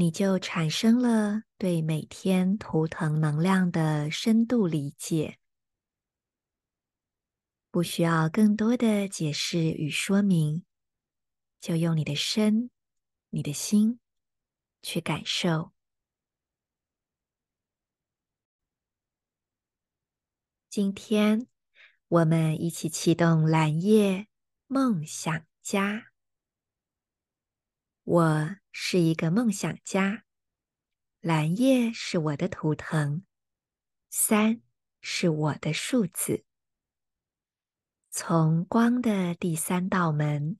你就产生了对每天图腾能量的深度理解，不需要更多的解释与说明，就用你的身、你的心去感受。今天，我们一起启动蓝夜梦想家。我是一个梦想家，蓝夜是我的图腾，三是我的数字。从光的第三道门，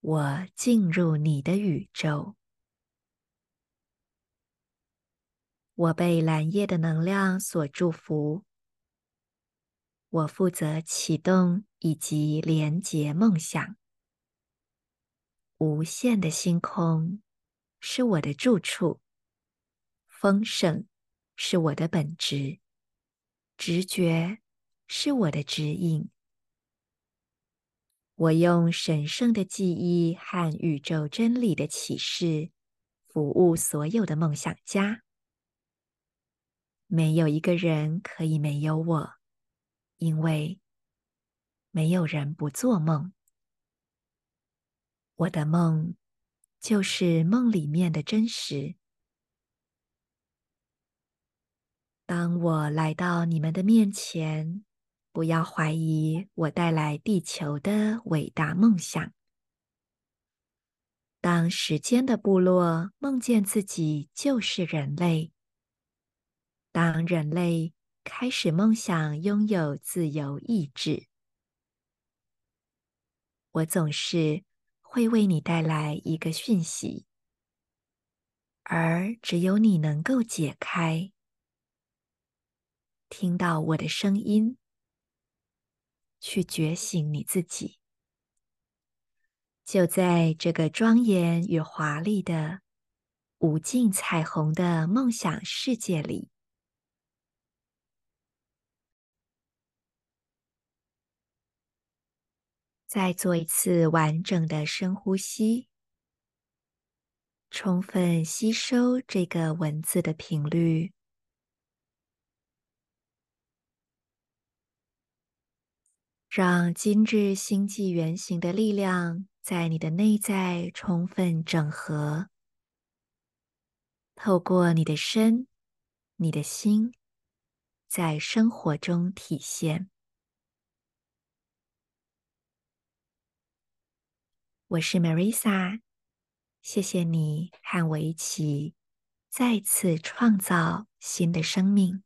我进入你的宇宙。我被蓝夜的能量所祝福。我负责启动以及连接梦想。无限的星空是我的住处，丰盛是我的本质，直觉是我的指引。我用神圣的记忆和宇宙真理的启示，服务所有的梦想家。没有一个人可以没有我，因为没有人不做梦。我的梦就是梦里面的真实。当我来到你们的面前，不要怀疑我带来地球的伟大梦想。当时间的部落梦见自己就是人类，当人类开始梦想拥有自由意志，我总是。会为你带来一个讯息，而只有你能够解开。听到我的声音，去觉醒你自己。就在这个庄严与华丽的无尽彩虹的梦想世界里。再做一次完整的深呼吸，充分吸收这个文字的频率，让今日星际原型的力量在你的内在充分整合，透过你的身、你的心，在生活中体现。我是 Marisa，谢谢你和我一起再次创造新的生命。